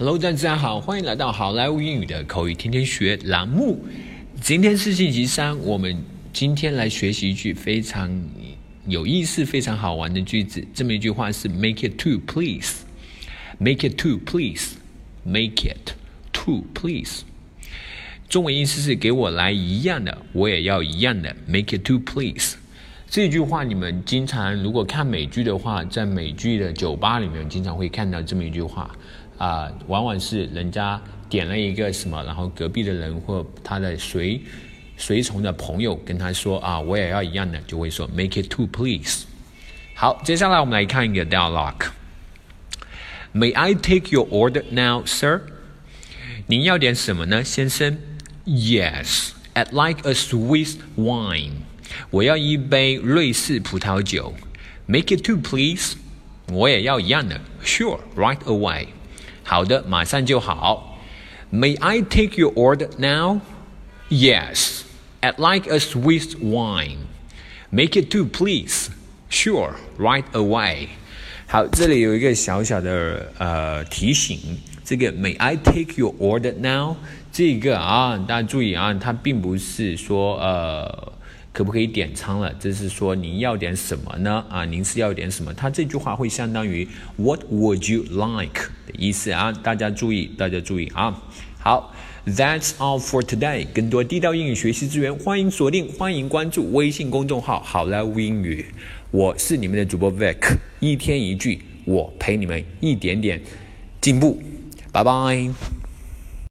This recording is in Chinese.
Hello，大家好，欢迎来到好莱坞英语的口语天天学栏目。今天是星期三，我们今天来学习一句非常有意思、非常好玩的句子。这么一句话是 “Make it two, please.” Make it two, please. Make it two, please. 中文意思是给我来一样的，我也要一样的。Make it two, please. 这句话你们经常如果看美剧的话，在美剧的酒吧里面经常会看到这么一句话啊，往往是人家点了一个什么，然后隔壁的人或他的随随从的朋友跟他说啊，我也要一样的，就会说 Make it two, please. 好，接下来我们来看一个 dialogue. May I take your order now, sir? 您要点什么呢，先生？Yes, I'd like a Swiss wine. 我要一杯瑞士葡萄酒。Make it two, please. 我也要一样的。Sure, right away. 好的，马上就好。May I take your order now? Yes, I'd like a Swiss wine. Make it two, please. Sure, right away. 好，这里有一个小小的呃提醒，这个 May I take your order now？这个啊，大家注意啊，它并不是说呃 可不可以点餐了，这是说您要点什么呢？啊，您是要点什么？它这句话会相当于 What would you like 的意思啊，大家注意，大家注意啊。好，That's all for today。更多地道英语学习资源，欢迎锁定，欢迎关注微信公众号“好莱坞英语”。我是你们的主播 Vic，一天一句，我陪你们一点点进步。拜拜。